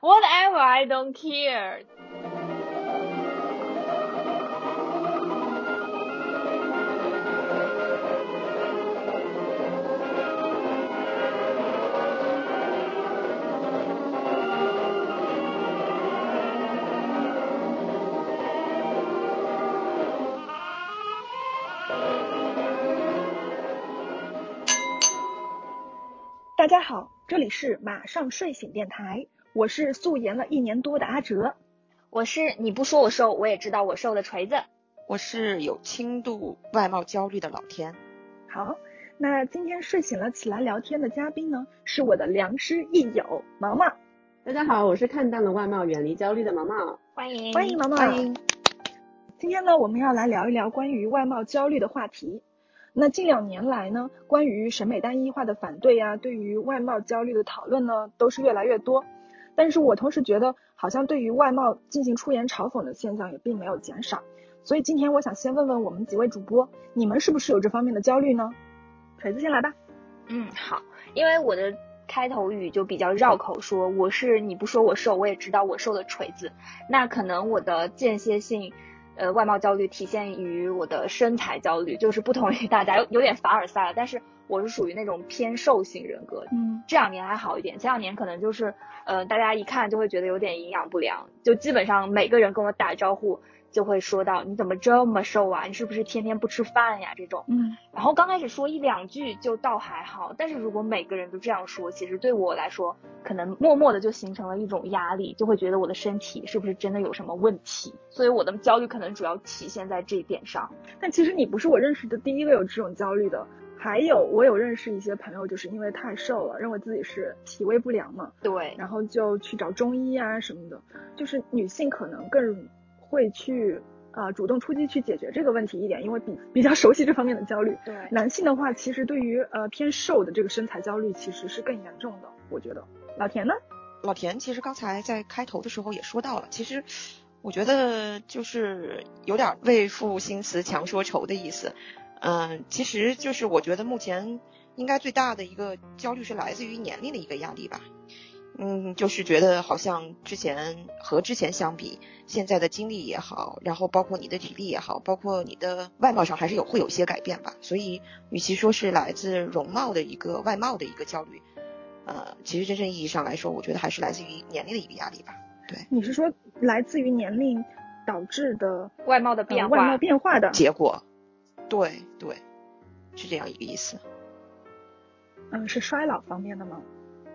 Whatever, I don't care. 大家好，这里是马上睡醒电台，我是素颜了一年多的阿哲，我是你不说我瘦，我也知道我瘦的锤子，我是有轻度外貌焦虑的老天。好，那今天睡醒了起来聊天的嘉宾呢，是我的良师益友毛毛。大家好，我是看淡了外貌，远离焦虑的毛毛。欢迎欢迎毛毛。欢迎。今天呢，我们要来聊一聊关于外貌焦虑的话题。那近两年来呢，关于审美单一化的反对呀，对于外貌焦虑的讨论呢，都是越来越多。但是我同时觉得，好像对于外貌进行出言嘲讽的现象也并没有减少。所以今天我想先问问我们几位主播，你们是不是有这方面的焦虑呢？锤子先来吧。嗯，好，因为我的开头语就比较绕口，说我是你不说我瘦，我也知道我瘦的锤子。那可能我的间歇性。呃，外貌焦虑体现于我的身材焦虑，就是不同于大家有有点凡尔赛了，但是我是属于那种偏瘦型人格。嗯，这两年还好一点，前两年可能就是，呃，大家一看就会觉得有点营养不良，就基本上每个人跟我打招呼。就会说到你怎么这么瘦啊？你是不是天天不吃饭呀？这种，嗯，然后刚开始说一两句就倒还好，但是如果每个人都这样说，其实对我来说，可能默默的就形成了一种压力，就会觉得我的身体是不是真的有什么问题？所以我的焦虑可能主要体现在这一点上。但其实你不是我认识的第一个有这种焦虑的，还有我有认识一些朋友，就是因为太瘦了，认为自己是体位不良嘛，对，然后就去找中医啊什么的，就是女性可能更。会去啊主动出击去解决这个问题一点，因为比 比较熟悉这方面的焦虑。对，男性的话，其实对于呃偏瘦的这个身材焦虑其实是更严重的，我觉得。老田呢？老田其实刚才在开头的时候也说到了，其实我觉得就是有点为赋新词强说愁的意思。嗯，其实就是我觉得目前应该最大的一个焦虑是来自于年龄的一个压力吧。嗯，就是觉得好像之前和之前相比，现在的精力也好，然后包括你的体力也好，包括你的外貌上还是有会有一些改变吧。所以，与其说是来自容貌的一个外貌的一个焦虑，呃，其实真正意义上来说，我觉得还是来自于年龄的一个压力吧。对，你是说来自于年龄导致的外貌的变化，外貌变化的结果？对对，是这样一个意思。嗯，是衰老方面的吗？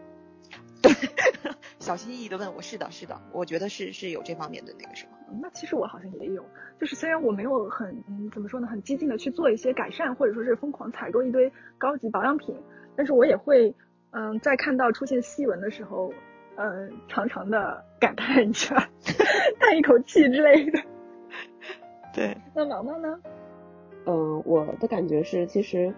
对 小心翼翼的问我，是的，是的，我觉得是是有这方面的那个什么。那其实我好像也有，就是虽然我没有很嗯怎么说呢，很激进的去做一些改善，或者说是疯狂采购一堆高级保养品，但是我也会嗯在看到出现细纹的时候，嗯长长的感叹一下，叹一口气之类的。对。那毛毛呢？嗯，我的感觉是，其实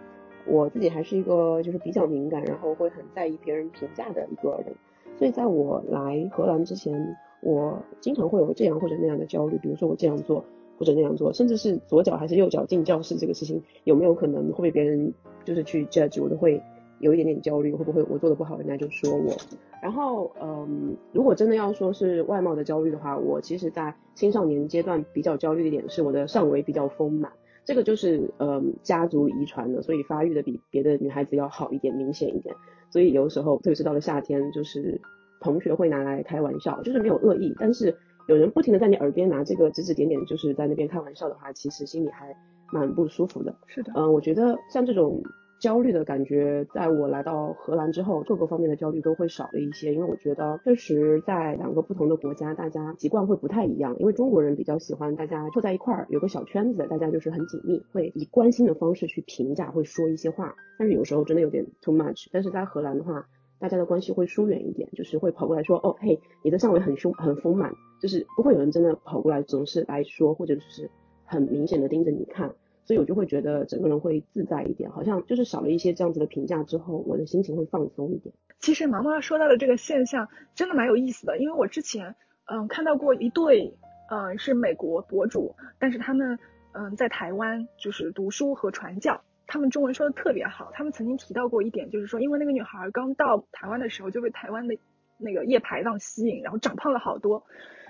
我自己还是一个就是比较敏感，然后会很在意别人评价的一个人。所以在我来荷兰之前，我经常会有这样或者那样的焦虑，比如说我这样做或者那样做，甚至是左脚还是右脚进教室这个事情有没有可能会被别人就是去 judge，我都会有一点点焦虑，会不会我做的不好，人家就说我。然后，嗯，如果真的要说是外貌的焦虑的话，我其实在青少年阶段比较焦虑的点是我的上围比较丰满，这个就是嗯家族遗传的，所以发育的比别的女孩子要好一点，明显一点。所以有的时候，特别是到了夏天，就是同学会拿来开玩笑，就是没有恶意，但是有人不停的在你耳边拿这个指指点点，就是在那边开玩笑的话，其实心里还蛮不舒服的。是的，嗯，我觉得像这种。焦虑的感觉，在我来到荷兰之后，各个方面的焦虑都会少了一些，因为我觉得确实在两个不同的国家，大家习惯会不太一样。因为中国人比较喜欢大家凑在一块儿，有个小圈子，大家就是很紧密，会以关心的方式去评价，会说一些话。但是有时候真的有点 too much。但是在荷兰的话，大家的关系会疏远一点，就是会跑过来说，哦，嘿，你的上围很凶很丰满，就是不会有人真的跑过来总是来说，或者就是很明显的盯着你看。所以我就会觉得整个人会自在一点，好像就是少了一些这样子的评价之后，我的心情会放松一点。其实毛毛说到的这个现象真的蛮有意思的，因为我之前嗯看到过一对嗯是美国博主，但是他们嗯在台湾就是读书和传教，他们中文说的特别好。他们曾经提到过一点，就是说因为那个女孩刚到台湾的时候就被台湾的那个夜排档吸引，然后长胖了好多。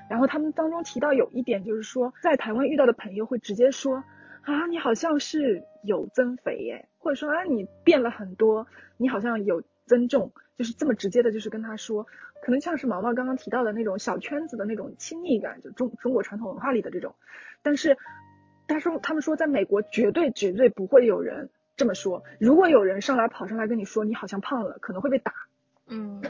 然后他们当中提到有一点就是说，在台湾遇到的朋友会直接说啊，你好像是有增肥耶，或者说啊你变了很多，你好像有增重，就是这么直接的，就是跟他说，可能像是毛毛刚刚提到的那种小圈子的那种亲密感，就中中国传统文化里的这种。但是他说他们说在美国绝对绝对不会有人这么说，如果有人上来跑上来跟你说你好像胖了，可能会被打。嗯，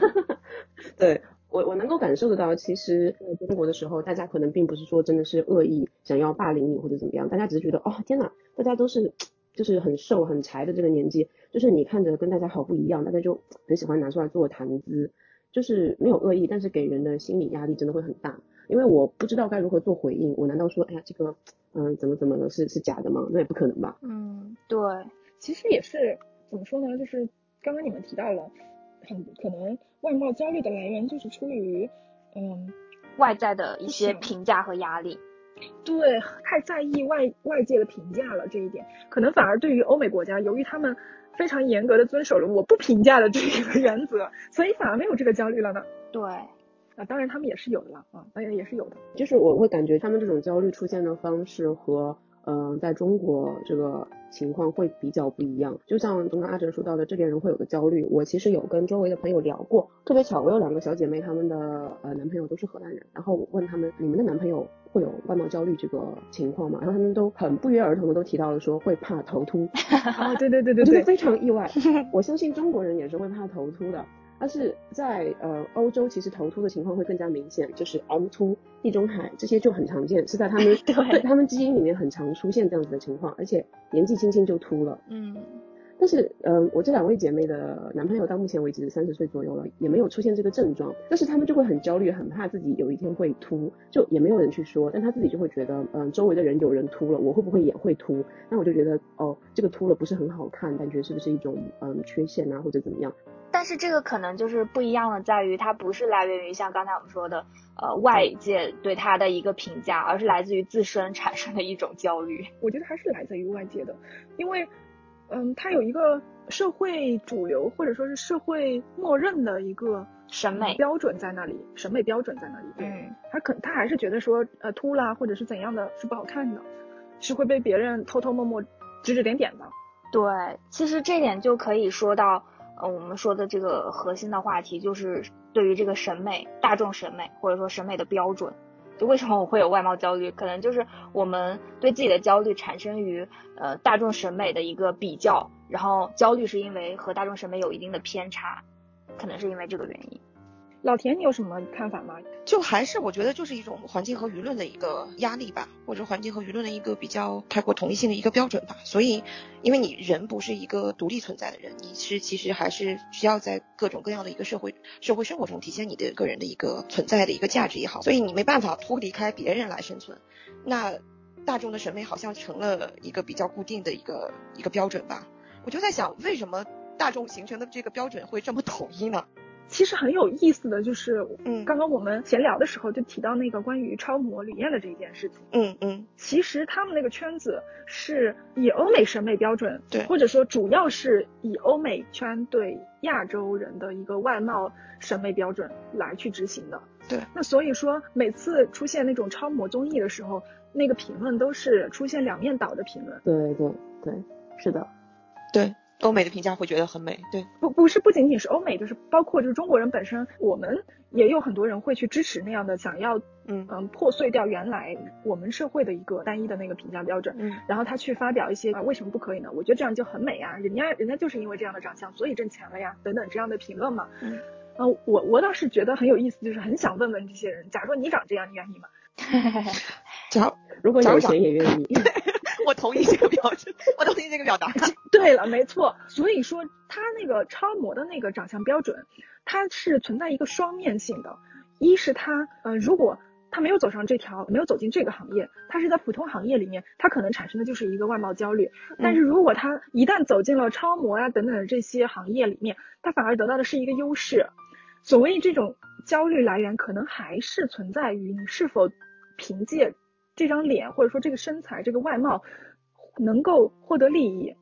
对我我能够感受得到，其实在中国的时候，大家可能并不是说真的是恶意想要霸凌你或者怎么样，大家只是觉得哦天呐，大家都是就是很瘦很柴的这个年纪，就是你看着跟大家好不一样，大家就很喜欢拿出来做谈资，就是没有恶意，但是给人的心理压力真的会很大，因为我不知道该如何做回应，我难道说哎呀这个嗯怎么怎么的是是假的吗？那也不可能吧。嗯，对，其实也是怎么说呢，就是刚刚你们提到了。很可能外貌焦虑的来源就是出于，嗯，外在的一些评价和压力。对，太在意外外界的评价了这一点，可能反而对于欧美国家，由于他们非常严格的遵守了我不评价的这个原则，所以反而没有这个焦虑了呢。对，啊，当然他们也是有的了啊，当然也是有的。就是我会感觉他们这种焦虑出现的方式和。嗯，在中国这个情况会比较不一样，就像刚刚阿哲说到的，这边人会有个焦虑。我其实有跟周围的朋友聊过，特别巧，我有两个小姐妹，她们的呃男朋友都是荷兰人，然后我问他们，你们的男朋友会有外貌焦虑这个情况吗？然后他们都很不约而同的都提到了说会怕头秃。啊，对对对对对，非常意外。我相信中国人也是会怕头秃的。但是在呃欧洲，其实头秃的情况会更加明显，就是 M 秃、地中海这些就很常见，是在他们 对他们基因里面很常出现这样子的情况，而且年纪轻轻就秃了。嗯。但是，嗯，我这两位姐妹的男朋友到目前为止三十岁左右了，也没有出现这个症状，但是他们就会很焦虑，很怕自己有一天会秃，就也没有人去说，但他自己就会觉得，嗯，周围的人有人秃了，我会不会也会秃？那我就觉得，哦，这个秃了不是很好看，感觉是不是一种嗯缺陷啊，或者怎么样？但是这个可能就是不一样的，在于它不是来源于像刚才我们说的，呃，外界对他的一个评价，而是来自于自身产生的一种焦虑。我觉得还是来自于外界的，因为。嗯，他有一个社会主流或者说是社会默认的一个审美标准在那里，审美标准在那里。嗯，他可他还是觉得说，呃，秃啦或者是怎样的是不好看的，是会被别人偷偷摸摸指指点点的。对，其实这点就可以说到，呃，我们说的这个核心的话题就是对于这个审美、大众审美或者说审美的标准。就为什么我会有外貌焦虑？可能就是我们对自己的焦虑产生于呃大众审美的一个比较，然后焦虑是因为和大众审美有一定的偏差，可能是因为这个原因。老田，你有什么看法吗？就还是我觉得就是一种环境和舆论的一个压力吧，或者环境和舆论的一个比较太过统一性的一个标准吧。所以，因为你人不是一个独立存在的人，你是其实还是需要在各种各样的一个社会社会生活中体现你的个人的一个存在的一个价值也好。所以你没办法脱离开别人来生存。那大众的审美好像成了一个比较固定的一个一个标准吧。我就在想，为什么大众形成的这个标准会这么统一呢？其实很有意思的就是，嗯，刚刚我们闲聊的时候就提到那个关于超模李艳的这一件事情，嗯嗯，其实他们那个圈子是以欧美审美标准，对，或者说主要是以欧美圈对亚洲人的一个外貌审美标准来去执行的，对。那所以说每次出现那种超模综艺的时候，那个评论都是出现两面倒的评论，对对对，是的，对。欧美的评价会觉得很美，对，不不是不仅仅是欧美，就是包括就是中国人本身，我们也有很多人会去支持那样的，想要嗯嗯破碎掉原来我们社会的一个单一的那个评价标准，嗯，然后他去发表一些啊为什么不可以呢？我觉得这样就很美啊，人家人家就是因为这样的长相所以挣钱了呀，等等这样的评论嘛，嗯，呃我我倒是觉得很有意思，就是很想问问这些人，假如说你长这样，你愿意吗？假如果有钱也愿意。我同意这个表情，我同意这个表达。对了，没错。所以说，他那个超模的那个长相标准，它是存在一个双面性的。一是他，呃，如果他没有走上这条，没有走进这个行业，他是在普通行业里面，他可能产生的就是一个外貌焦虑。但是如果他一旦走进了超模啊等等的这些行业里面，他反而得到的是一个优势。所谓这种焦虑来源，可能还是存在于你是否凭借。这张脸或者说这个身材这个外貌能够获得利益，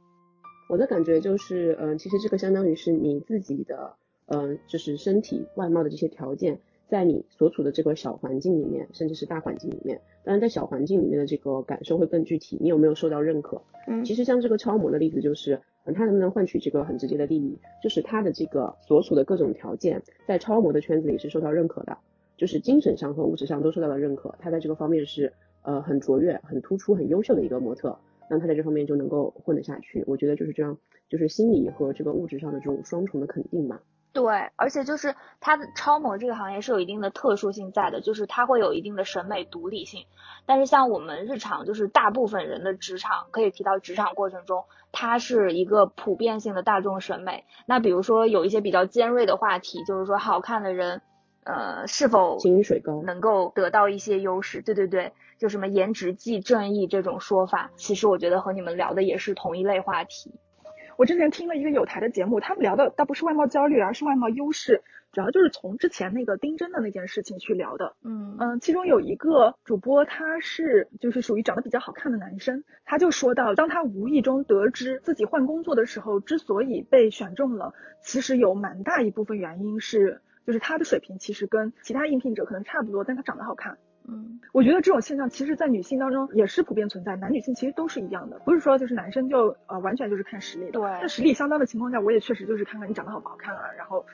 我的感觉就是，嗯，其实这个相当于是你自己的嗯，就是身体外貌的这些条件，在你所处的这个小环境里面，甚至是大环境里面，当然在小环境里面的这个感受会更具体。你有没有受到认可？嗯，其实像这个超模的例子就是，嗯，他能不能换取这个很直接的利益？就是他的这个所处的各种条件，在超模的圈子里是受到认可的，就是精神上和物质上都受到了认可。他在这个方面是呃很卓越、很突出、很优秀的一个模特，那他在这方面就能够混得下去。我觉得就是这样，就是心理和这个物质上的这种双重的肯定嘛。对，而且就是它的超模这个行业是有一定的特殊性在的，就是它会有一定的审美独立性。但是像我们日常，就是大部分人的职场，可以提到职场过程中，它是一个普遍性的大众审美。那比如说有一些比较尖锐的话题，就是说好看的人，呃，是否金水高能够得到一些优势？对对对，就什么颜值即正义这种说法，其实我觉得和你们聊的也是同一类话题。我之前听了一个有台的节目，他们聊的倒不是外貌焦虑，而是外貌优势，主要就是从之前那个丁真的那件事情去聊的。嗯嗯，其中有一个主播，他是就是属于长得比较好看的男生，他就说到，当他无意中得知自己换工作的时候，之所以被选中了，其实有蛮大一部分原因是，就是他的水平其实跟其他应聘者可能差不多，但他长得好看。嗯，我觉得这种现象其实，在女性当中也是普遍存在，男女性其实都是一样的，不是说就是男生就呃完全就是看实力的。对，那实力相当的情况下，我也确实就是看看你长得好不好看啊，然后，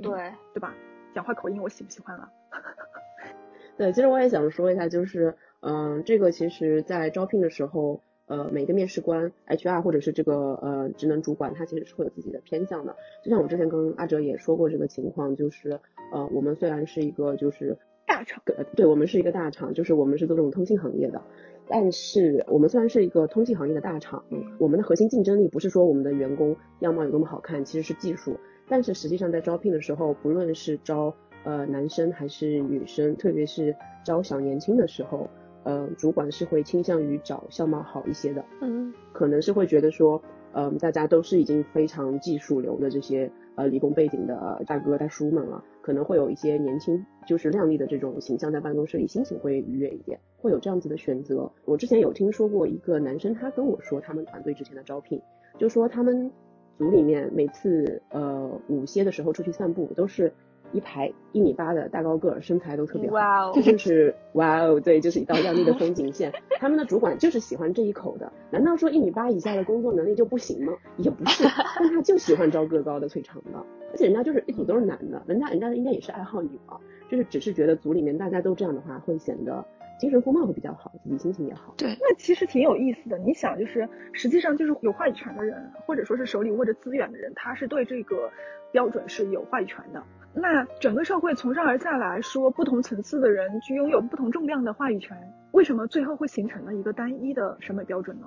对对吧？讲话口音我喜不喜欢啊？对，其实我也想说一下，就是嗯，这个其实在招聘的时候，呃，每个面试官 HR 或者是这个呃职能主管，他其实是会有自己的偏向的。就像我之前跟阿哲也说过这个情况，就是呃，我们虽然是一个就是。大厂，对，我们是一个大厂，就是我们是做这种通信行业的，但是我们虽然是一个通信行业的大厂，我们的核心竞争力不是说我们的员工样貌有多么好看，其实是技术。但是实际上在招聘的时候，不论是招呃男生还是女生，特别是招小年轻的时候，呃，主管是会倾向于找相貌好一些的，嗯，可能是会觉得说，嗯，大家都是已经非常技术流的这些。呃，理工背景的大哥大叔们了，可能会有一些年轻就是靓丽的这种形象，在办公室里心情会愉悦一点，会有这样子的选择。我之前有听说过一个男生，他跟我说他们团队之前的招聘，就说他们组里面每次呃午歇的时候出去散步都是。一排一米八的大高个儿，身材都特别好，这就是哇哦，对，就是一道亮丽的风景线。他们的主管就是喜欢这一口的，难道说一米八以下的工作能力就不行吗？也不是，但他就喜欢招个高的、腿长的，而且人家就是一组都是男的，人家人家应该也是爱好女啊，就是只是觉得组里面大家都这样的话，会显得精神风貌会比较好，自己心情也好。对，那其实挺有意思的。你想，就是实际上就是有话语权的人，或者说是手里握着资源的人，他是对这个标准是有话语权的。那整个社会从上而下来说，不同层次的人去拥有不同重量的话语权，为什么最后会形成了一个单一的审美标准呢？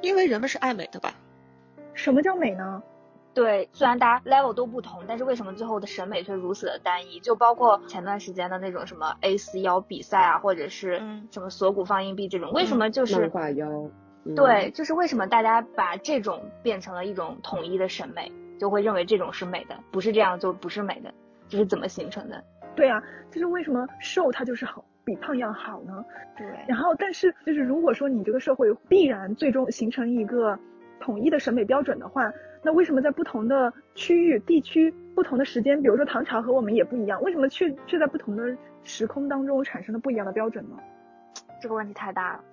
因为人们是爱美的吧？什么叫美呢？对，虽然大家 level 都不同，但是为什么最后的审美却如此的单一？就包括前段时间的那种什么 A 四腰比赛啊，或者是什么锁骨放硬币这种，为什么就是漫画腰？对，就是为什么大家把这种变成了一种统一的审美，就会认为这种是美的，不是这样就不是美的。这是怎么形成的？对啊，就是为什么瘦它就是好，比胖要好呢？对。然后，但是就是如果说你这个社会必然最终形成一个统一的审美标准的话，那为什么在不同的区域、地区、不同的时间，比如说唐朝和我们也不一样，为什么却却在不同的时空当中产生了不一样的标准呢？这个问题太大了。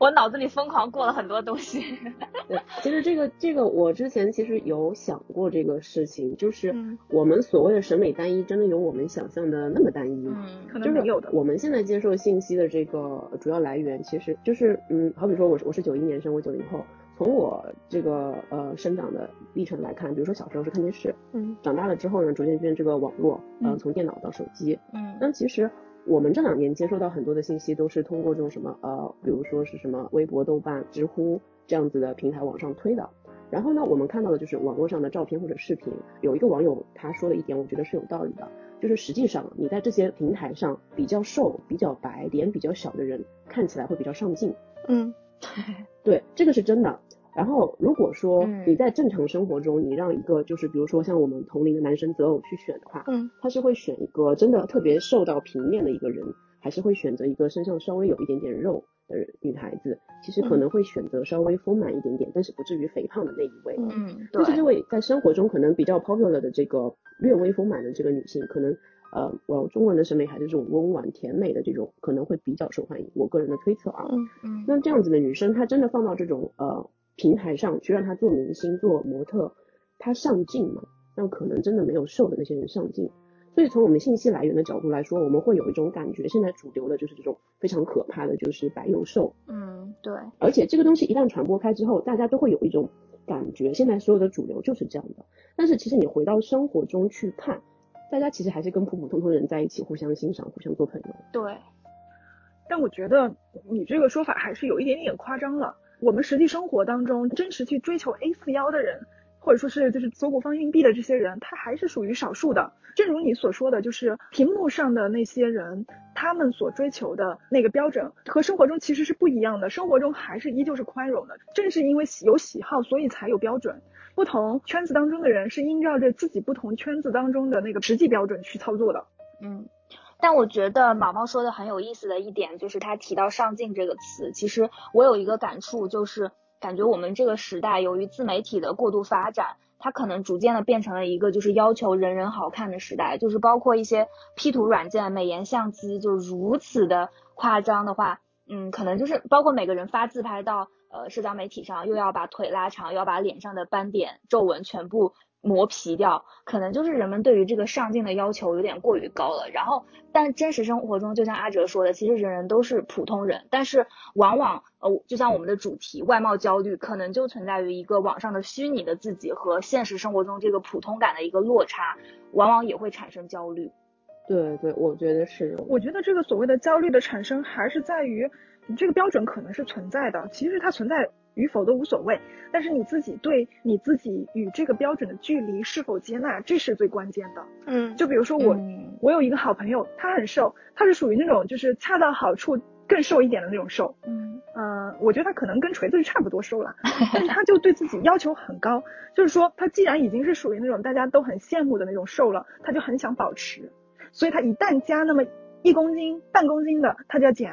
我脑子里疯狂过了很多东西。对，其实这个这个我之前其实有想过这个事情，就是我们所谓的审美单一，真的有我们想象的那么单一吗？嗯，可能没有的。我们现在接受信息的这个主要来源，其实就是嗯，好比说我是我是九一年生，我九零后，从我这个呃生长的历程来看，比如说小时候是看电视，嗯，长大了之后呢，逐渐变这个网络，嗯，从电脑到手机，嗯，那其实。我们这两年接收到很多的信息，都是通过这种什么呃，比如说是什么微博、豆瓣、知乎这样子的平台往上推的。然后呢，我们看到的就是网络上的照片或者视频。有一个网友他说了一点，我觉得是有道理的，就是实际上你在这些平台上比较瘦、比较白、脸比较小的人，看起来会比较上镜。嗯，对，这个是真的。然后，如果说你在正常生活中，你让一个就是比如说像我们同龄的男生择偶去选的话，嗯，他是会选一个真的特别瘦到平面的一个人，还是会选择一个身上稍微有一点点肉的女孩子，其实可能会选择稍微丰满一点点，但是不至于肥胖的那一位。嗯，但是这位在生活中可能比较 popular 的这个略微丰满的这个女性，可能呃，我中国人的审美还是这种温婉甜美的这种，可能会比较受欢迎。我个人的推测啊，嗯。嗯，那这样子的女生，她真的放到这种呃平台上去让他做明星、做模特，他上镜嘛？那可能真的没有瘦的那些人上镜。所以从我们信息来源的角度来说，我们会有一种感觉，现在主流的就是这种非常可怕的，就是白又瘦。嗯，对。而且这个东西一旦传播开之后，大家都会有一种感觉，现在所有的主流就是这样的。但是其实你回到生活中去看，大家其实还是跟普普通通的人在一起，互相欣赏，互相做朋友。对。但我觉得你这个说法还是有一点点夸张了。我们实际生活当中真实去追求 A 四腰的人。或者说是就是锁骨放硬币的这些人，他还是属于少数的。正如你所说的，就是屏幕上的那些人，他们所追求的那个标准和生活中其实是不一样的。生活中还是依旧是宽容的。正是因为有喜好，所以才有标准。不同圈子当中的人是依照着自己不同圈子当中的那个实际标准去操作的。嗯，但我觉得毛毛说的很有意思的一点就是他提到“上镜”这个词，其实我有一个感触就是。感觉我们这个时代，由于自媒体的过度发展，它可能逐渐的变成了一个就是要求人人好看的时代。就是包括一些 P 图软件、美颜相机，就如此的夸张的话，嗯，可能就是包括每个人发自拍到呃社交媒体上，又要把腿拉长，又要把脸上的斑点、皱纹全部。磨皮掉，可能就是人们对于这个上镜的要求有点过于高了。然后，但真实生活中，就像阿哲说的，其实人人都是普通人，但是往往呃，就像我们的主题外貌焦虑，可能就存在于一个网上的虚拟的自己和现实生活中这个普通感的一个落差，往往也会产生焦虑。对对，我觉得是。我觉得这个所谓的焦虑的产生，还是在于你这个标准可能是存在的，其实它存在。与否都无所谓，但是你自己对你自己与这个标准的距离是否接纳，这是最关键的。嗯，就比如说我，我有一个好朋友，他很瘦，他是属于那种就是恰到好处更瘦一点的那种瘦。嗯呃，我觉得他可能跟锤子是差不多瘦了，但是他就对自己要求很高，就是说他既然已经是属于那种大家都很羡慕的那种瘦了，他就很想保持，所以他一旦加那么一公斤、半公斤的，他就要减。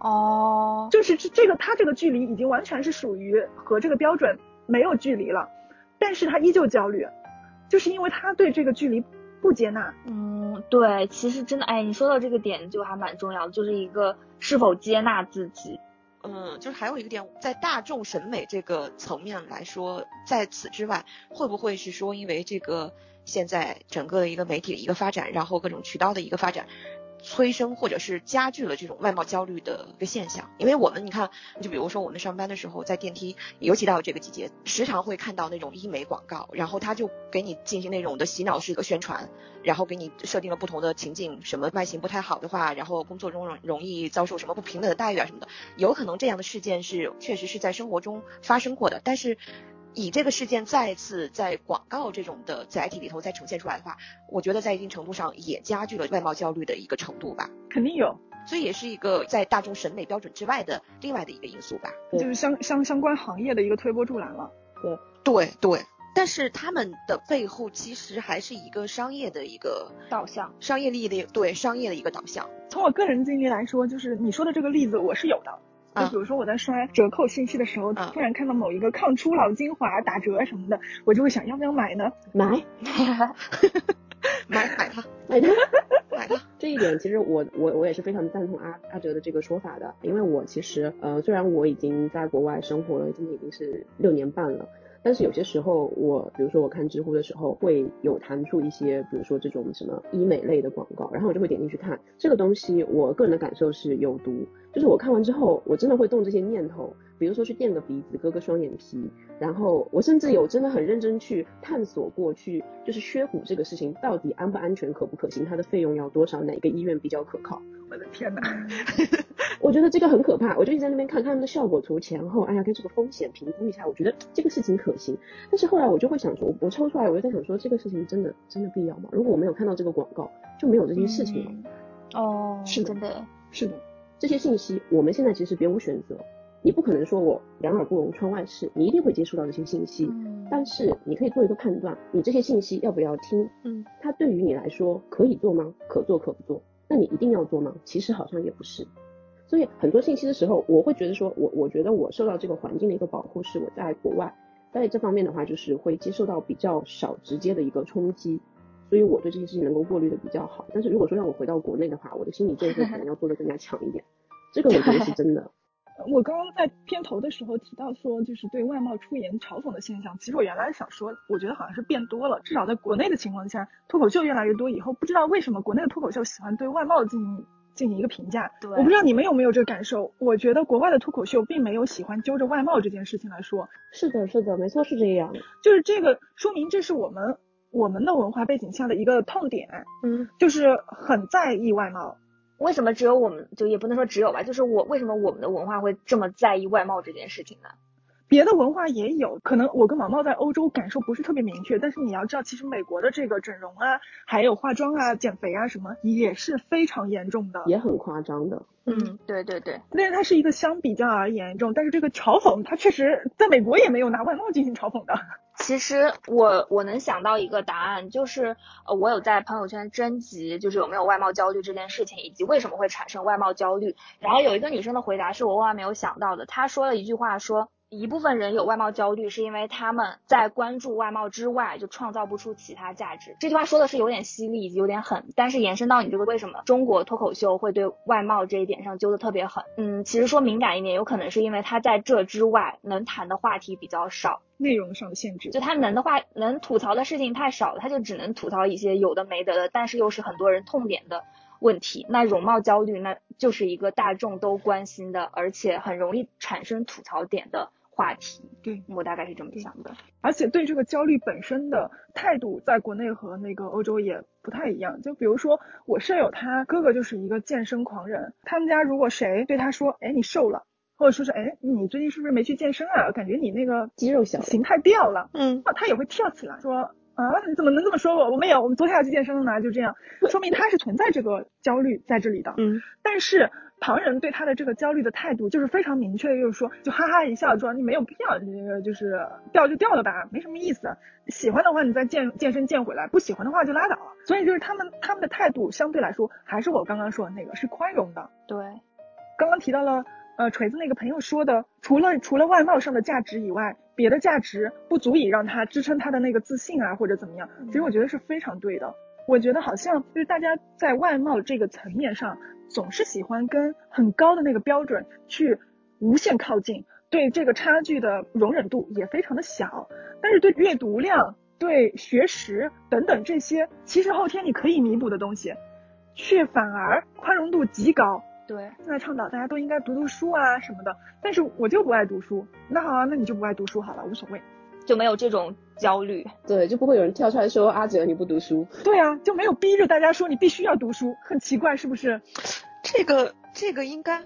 哦，就是这这个他这个距离已经完全是属于和这个标准没有距离了，但是他依旧焦虑，就是因为他对这个距离不接纳。嗯，对，其实真的，哎，你说到这个点就还蛮重要的，就是一个是否接纳自己。嗯，就是还有一个点，在大众审美这个层面来说，在此之外，会不会是说因为这个现在整个的一个媒体的一个发展，然后各种渠道的一个发展？催生或者是加剧了这种外貌焦虑的一个现象，因为我们你看，就比如说我们上班的时候，在电梯，尤其到这个季节，时常会看到那种医美广告，然后他就给你进行那种的洗脑式的宣传，然后给你设定了不同的情境，什么外形不太好的话，然后工作中容容易遭受什么不平等的待遇啊什么的，有可能这样的事件是确实是在生活中发生过的，但是。以这个事件再次在广告这种的载体里头再呈现出来的话，我觉得在一定程度上也加剧了外貌焦虑的一个程度吧。肯定有，所以也是一个在大众审美标准之外的另外的一个因素吧。就是相相相关行业的一个推波助澜了。对对对，但是他们的背后其实还是一个商业的一个导向，商业利益的对商业的一个导向。从我个人经历来说，就是你说的这个例子我是有的。就比如说我在刷折扣信息的时候，突然看到某一个抗初老精华打折什么的，我就会想要不要买呢？买，买买它，买它，买它。这一点其实我我我也是非常赞同阿阿哲的这个说法的，因为我其实呃虽然我已经在国外生活了，今年已经是六年半了。但是有些时候，我比如说我看知乎的时候，会有弹出一些，比如说这种什么医美类的广告，然后我就会点进去看这个东西。我个人的感受是有毒，就是我看完之后，我真的会动这些念头，比如说去垫个鼻子、割个双眼皮，然后我甚至有真的很认真去探索过去，就是削骨这个事情到底安不安全、可不可行，它的费用要多少，哪个医院比较可靠。我的天哪！我觉得这个很可怕，我就一直在那边看他们的效果图前后，哎呀，跟这个风险评估一下，我觉得这个事情可行。但是后来我就会想说，我抽出来，我就在想说，这个事情真的真的必要吗？如果我没有看到这个广告，就没有这件事情了。哦，是真的，是的，这些信息我们现在其实别无选择，你不可能说我两耳不闻窗外事，你一定会接触到这些信息。嗯，但是你可以做一个判断，你这些信息要不要听？嗯，它对于你来说可以做吗？可做可不做。那你一定要做吗？其实好像也不是。所以很多信息的时候，我会觉得说，我我觉得我受到这个环境的一个保护，是我在国外，在这方面的话，就是会接受到比较少直接的一个冲击，所以我对这些事情能够过滤的比较好。但是如果说让我回到国内的话，我的心理建设可能要做的更加强一点，这个我觉得是真的。我刚刚在片头的时候提到说，就是对外貌出言嘲讽的现象，其实我原来想说，我觉得好像是变多了，至少在国内的情况下，脱口秀越来越多以后，不知道为什么国内的脱口秀喜欢对外貌进行。进行一个评价，对，我不知道你们有没有这个感受。我觉得国外的脱口秀并没有喜欢揪着外貌这件事情来说。是的，是的，没错，是这样。就是这个说明这是我们我们的文化背景下的一个痛点，嗯，就是很在意外贸。为什么只有我们就也不能说只有吧？就是我为什么我们的文化会这么在意外貌这件事情呢？别的文化也有可能，我跟毛毛在欧洲感受不是特别明确，但是你要知道，其实美国的这个整容啊，还有化妆啊、减肥啊什么，也是非常严重的，也很夸张的。嗯，对对对，但是它是一个相比较而言重，但是这个嘲讽，它确实在美国也没有拿外貌进行嘲讽的。其实我我能想到一个答案，就是呃，我有在朋友圈征集，就是有没有外貌焦虑这件事情，以及为什么会产生外貌焦虑。然后有一个女生的回答是我万万没有想到的，她说了一句话说。一部分人有外貌焦虑，是因为他们在关注外貌之外，就创造不出其他价值。这句话说的是有点犀利以及有点狠，但是延伸到你这个为什么中国脱口秀会对外貌这一点上揪的特别狠？嗯，其实说敏感一点，有可能是因为他在这之外能谈的话题比较少，内容上的限制，就他能的话能吐槽的事情太少了，他就只能吐槽一些有的没得的，但是又是很多人痛点的。问题，那容貌焦虑，那就是一个大众都关心的，而且很容易产生吐槽点的话题。对我大概是这么想的。而且对这个焦虑本身的态度，在国内和那个欧洲也不太一样。就比如说我舍友他哥哥就是一个健身狂人，他们家如果谁对他说，哎，你瘦了，或者说是，哎，你最近是不是没去健身啊？感觉你那个肌肉小，形态掉了，嗯，他也会跳起来说。啊，你怎么能这么说我？我没有，我们昨天要去健身了呢，就这样，说明他是存在这个焦虑在这里的。嗯，但是旁人对他的这个焦虑的态度就是非常明确的，就是说，就哈哈一笑说你没有必要，那个就是掉就掉了吧，没什么意思。喜欢的话你再健健身健回来，不喜欢的话就拉倒。所以就是他们他们的态度相对来说还是我刚刚说的那个是宽容的。对，刚刚提到了呃锤子那个朋友说的，除了除了外貌上的价值以外。别的价值不足以让他支撑他的那个自信啊，或者怎么样？其实我觉得是非常对的。我觉得好像就是大家在外貌这个层面上，总是喜欢跟很高的那个标准去无限靠近，对这个差距的容忍度也非常的小。但是对阅读量、对学识等等这些，其实后天你可以弥补的东西，却反而宽容度极高。对，现在倡导大家都应该读读书啊什么的，但是我就不爱读书。那好啊，那你就不爱读书好了，无所谓，就没有这种焦虑。对，就不会有人跳出来说阿哲你不读书。对啊，就没有逼着大家说你必须要读书，很奇怪是不是？这个这个应该。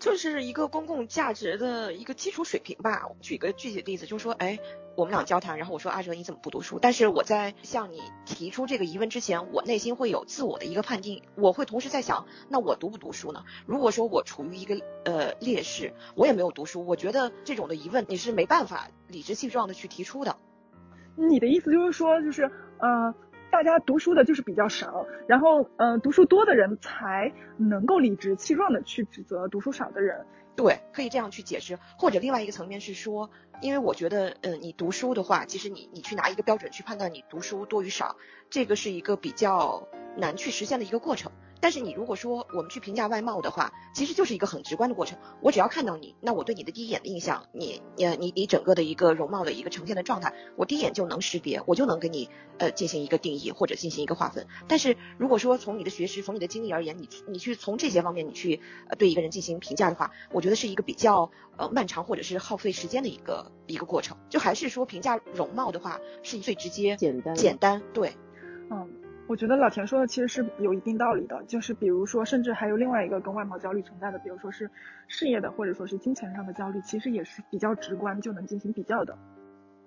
就是一个公共价值的一个基础水平吧。举个具体的例子，就是说，哎，我们俩交谈，然后我说阿哲你怎么不读书？但是我在向你提出这个疑问之前，我内心会有自我的一个判定，我会同时在想，那我读不读书呢？如果说我处于一个呃劣势，我也没有读书，我觉得这种的疑问你是没办法理直气壮的去提出的。你的意思就是说，就是呃。大家读书的就是比较少，然后呃，读书多的人才能够理直气壮的去指责读书少的人。对，可以这样去解释。或者另外一个层面是说，因为我觉得，嗯，你读书的话，其实你你去拿一个标准去判断你读书多与少，这个是一个比较难去实现的一个过程。但是你如果说我们去评价外貌的话，其实就是一个很直观的过程。我只要看到你，那我对你的第一眼的印象，你呃你你整个的一个容貌的一个呈现的状态，我第一眼就能识别，我就能给你呃进行一个定义或者进行一个划分。但是如果说从你的学识、从你的经历而言，你你去从这些方面你去呃对一个人进行评价的话，我觉得是一个比较呃漫长或者是耗费时间的一个一个过程。就还是说评价容貌的话，是最直接、简单、简单，对，嗯。我觉得老田说的其实是有一定道理的，就是比如说，甚至还有另外一个跟外貌焦虑存在的，比如说是事业的或者说是金钱上的焦虑，其实也是比较直观就能进行比较的。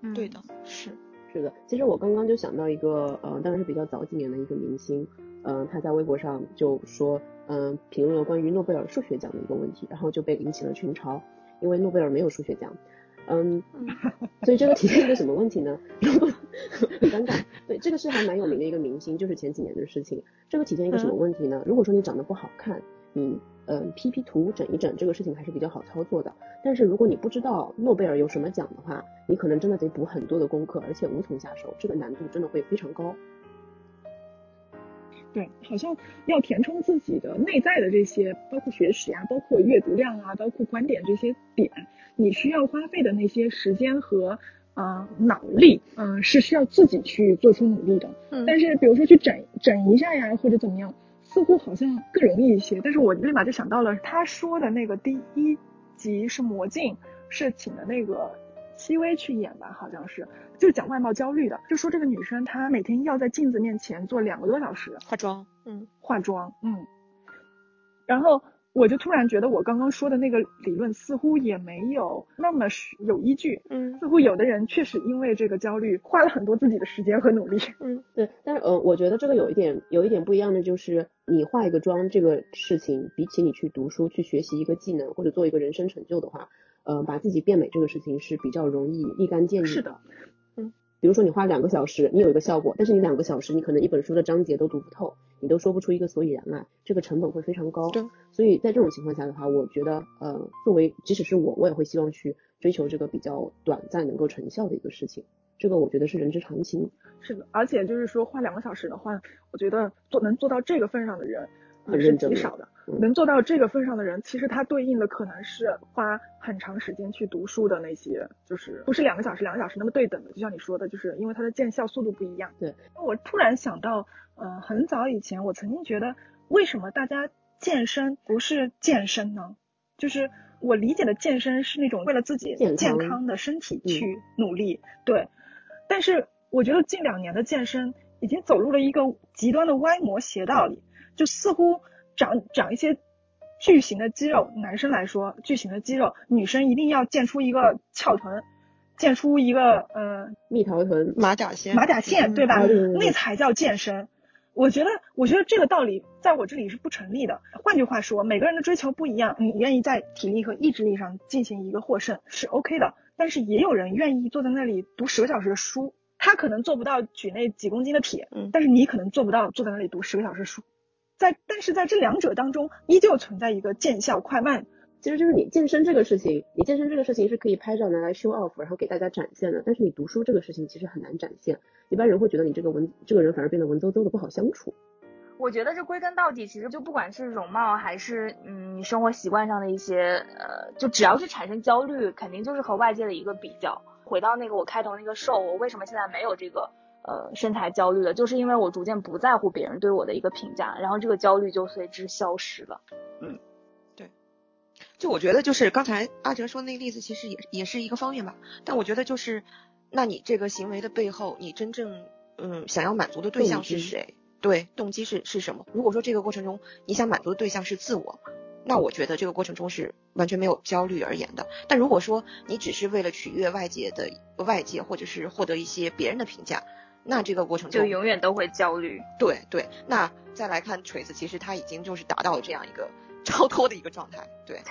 嗯，对的，是是的。其实我刚刚就想到一个，呃，当然是比较早几年的一个明星，嗯，他在微博上就说，嗯，评论了关于诺贝尔数学奖的一个问题，然后就被引起了群嘲，因为诺贝尔没有数学奖。嗯，所以这个体现一个什么问题呢？很尴尬。对，这个是还蛮有名的一个明星，就是前几年的事情。这个体现一个什么问题呢？如果说你长得不好看，你嗯 P P 图整一整，这个事情还是比较好操作的。但是如果你不知道诺贝尔有什么奖的话，你可能真的得补很多的功课，而且无从下手，这个难度真的会非常高。对，好像要填充自己的内在的这些，包括学识呀，包括阅读量啊，包括观点这些点，你需要花费的那些时间和啊脑力，嗯，是需要自己去做出努力的。嗯。但是比如说去整整一下呀，或者怎么样，似乎好像更容易一些。但是我立马就想到了他说的那个第一集是魔镜，是请的那个戚薇去演吧，好像是。就讲外貌焦虑的，就说这个女生她每天要在镜子面前做两个多小时。化妆，嗯，化妆，嗯，然后我就突然觉得我刚刚说的那个理论似乎也没有那么有依据，嗯，似乎有的人确实因为这个焦虑花了很多自己的时间和努力，嗯，对，但是呃，我觉得这个有一点有一点不一样的就是你化一个妆这个事情，比起你去读书去学习一个技能或者做一个人生成就的话，呃，把自己变美这个事情是比较容易立竿见影，是的。比如说你花两个小时，你有一个效果，但是你两个小时你可能一本书的章节都读不透，你都说不出一个所以然来，这个成本会非常高。对，所以在这种情况下的话，我觉得呃，作为即使是我，我也会希望去追求这个比较短暂能够成效的一个事情，这个我觉得是人之常情。是的，而且就是说花两个小时的话，我觉得做能做到这个份上的人。很是极少的，能做到这个份上的人，其实他对应的可能是花很长时间去读书的那些，就是不是两个小时两个小时那么对等的。就像你说的，就是因为它的见效速度不一样。对，我突然想到，呃，很早以前我曾经觉得，为什么大家健身不是健身呢？就是我理解的健身是那种为了自己健康的身体去努力。对，但是我觉得近两年的健身已经走入了一个极端的歪魔邪道里。就似乎长长一些巨型的肌肉，男生来说巨型的肌肉，女生一定要建出一个翘臀，建出一个呃蜜桃臀、马甲线、马甲线，对吧？那才叫健身。我觉得，我觉得这个道理在我这里是不成立的。换句话说，每个人的追求不一样，你愿意在体力和意志力上进行一个获胜是 OK 的，但是也有人愿意坐在那里读十个小时的书，他可能做不到举那几公斤的铁，但是你可能做不到坐在那里读十个小时书。在，但是在这两者当中，依旧存在一个见效快慢。其实就是你健身这个事情，你健身这个事情是可以拍照拿来 show off，然后给大家展现的。但是你读书这个事情其实很难展现，一般人会觉得你这个文这个人反而变得文绉绉的不好相处。我觉得这归根到底，其实就不管是容貌还是嗯生活习惯上的一些呃，就只要是产生焦虑，肯定就是和外界的一个比较。回到那个我开头那个瘦，我为什么现在没有这个？呃，身材焦虑的，就是因为我逐渐不在乎别人对我的一个评价，然后这个焦虑就随之消失了。嗯，对，就我觉得就是刚才阿哲说那个例子，其实也也是一个方面吧。但我觉得就是，那你这个行为的背后，你真正嗯想要满足的对象是谁？对，动机是是什么？如果说这个过程中你想满足的对象是自我，那我觉得这个过程中是完全没有焦虑而言的。但如果说你只是为了取悦外界的外界，或者是获得一些别人的评价。那这个过程就永远都会焦虑。对对，那再来看锤子，其实他已经就是达到了这样一个 超脱的一个状态。对，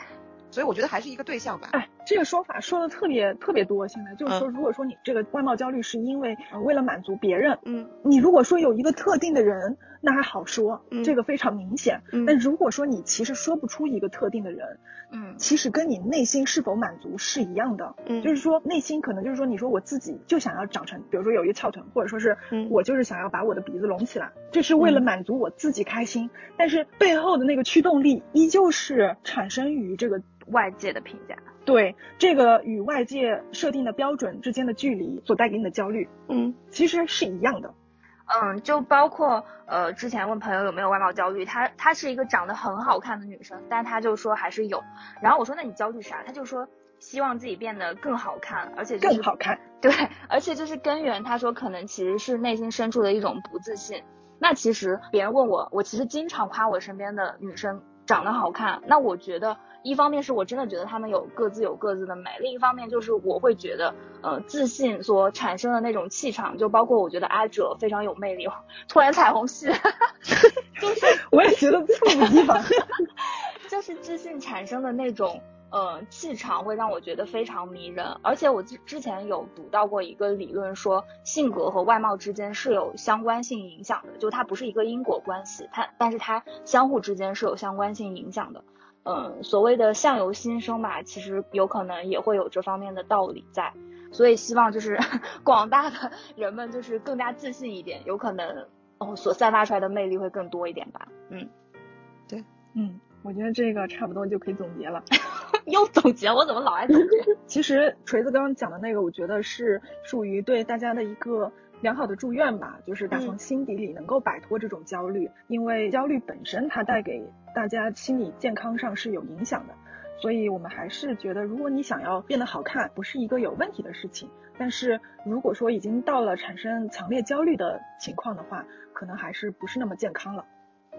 所以我觉得还是一个对象吧。哎，这个说法说的特别特别多。现在就是说，如果说你这个外貌焦虑是因为为了满足别人，嗯，你如果说有一个特定的人。那还好说，这个非常明显。但如果说你其实说不出一个特定的人，嗯，其实跟你内心是否满足是一样的。嗯，就是说内心可能就是说，你说我自己就想要长成，比如说有一个翘臀，或者说是我就是想要把我的鼻子隆起来，这是为了满足我自己开心。但是背后的那个驱动力依旧是产生于这个外界的评价。对，这个与外界设定的标准之间的距离所带给你的焦虑，嗯，其实是一样的。嗯，就包括呃，之前问朋友有没有外貌焦虑，她她是一个长得很好看的女生，但她就说还是有。然后我说那你焦虑啥？她就说希望自己变得更好看，而且更好看。对，而且就是根源，她说可能其实是内心深处的一种不自信。那其实别人问我，我其实经常夸我身边的女生长得好看。那我觉得。一方面是我真的觉得他们有各自有各自的美，另一方面就是我会觉得，呃，自信所产生的那种气场，就包括我觉得阿哲非常有魅力。突然彩虹系，就是我也觉得猝不及防，就是自信产生的那种呃，气场会让我觉得非常迷人，而且我之之前有读到过一个理论，说性格和外貌之间是有相关性影响的，就它不是一个因果关系，它但是它相互之间是有相关性影响的。嗯，所谓的相由心生吧，其实有可能也会有这方面的道理在，所以希望就是 广大的人们就是更加自信一点，有可能哦所散发出来的魅力会更多一点吧。嗯，对，嗯。我觉得这个差不多就可以总结了。又总结？我怎么老爱总结？其实锤子刚刚讲的那个，我觉得是属于对大家的一个良好的祝愿吧，就是打从心底里能够摆脱这种焦虑，因为焦虑本身它带给大家心理健康上是有影响的。所以我们还是觉得，如果你想要变得好看，不是一个有问题的事情。但是如果说已经到了产生强烈焦虑的情况的话，可能还是不是那么健康了。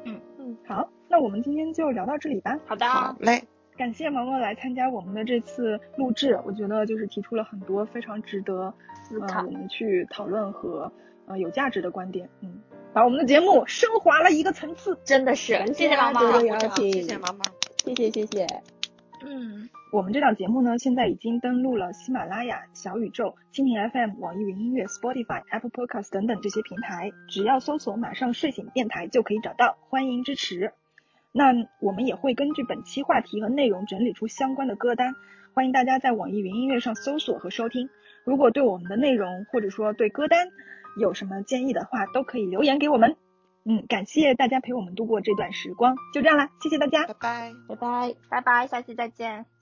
嗯嗯，好。那我们今天就聊到这里吧。好的，好嘞。感谢毛毛来参加我们的这次录制，我觉得就是提出了很多非常值得呃我们去讨论和呃有价值的观点。嗯，把我们的节目升华了一个层次，真的是。谢谢毛毛，谢谢毛毛，谢谢谢谢。嗯。我们这档节目呢，现在已经登录了喜马拉雅、小宇宙、蜻蜓 FM、网易云音乐、Spotify、Apple Podcast 等等这些平台，只要搜索“马上睡醒电台”就可以找到，欢迎支持。那我们也会根据本期话题和内容整理出相关的歌单，欢迎大家在网易云音乐上搜索和收听。如果对我们的内容或者说对歌单有什么建议的话，都可以留言给我们。嗯，感谢大家陪我们度过这段时光，就这样啦，谢谢大家，拜拜，拜拜，拜拜，下期再见。